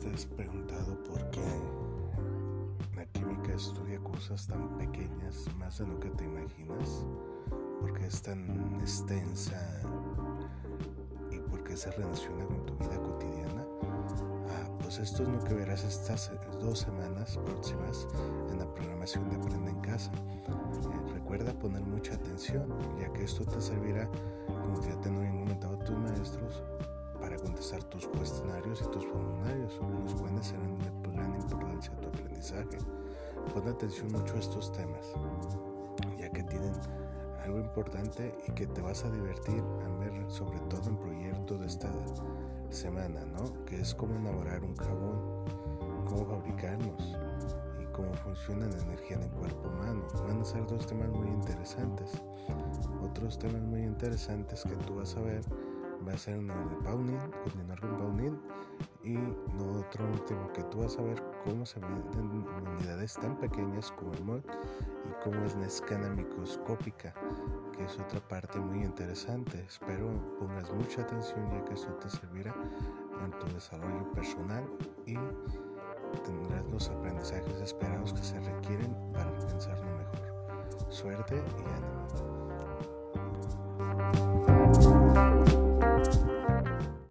te has preguntado por qué la química estudia cosas tan pequeñas más de lo que te imaginas? ¿Por qué es tan extensa y por qué se relaciona con tu vida cotidiana? Ah, pues esto es lo que verás estas eh, dos semanas próximas en la programación de Aprende en Casa. Eh, recuerda poner mucha atención ya que esto te servirá contestar tus cuestionarios y tus formularios, los cuales serán de gran importancia a tu aprendizaje. Pon atención mucho a estos temas, ya que tienen algo importante y que te vas a divertir a ver sobre todo en proyectos de esta semana, ¿no? Que es cómo elaborar un jabón, cómo fabricarlos y cómo funciona la energía en el cuerpo humano. Van a ser dos temas muy interesantes. Otros temas muy interesantes que tú vas a ver va a ser una de Paunin, continuar con Paunin y lo otro último que tú vas a ver cómo se miden unidades tan pequeñas como el mol y cómo es la escala microscópica que es otra parte muy interesante. Espero pongas mucha atención ya que eso te servirá en tu desarrollo personal y tendrás los aprendizajes esperados que se requieren para alcanzar lo mejor. Suerte y ánimo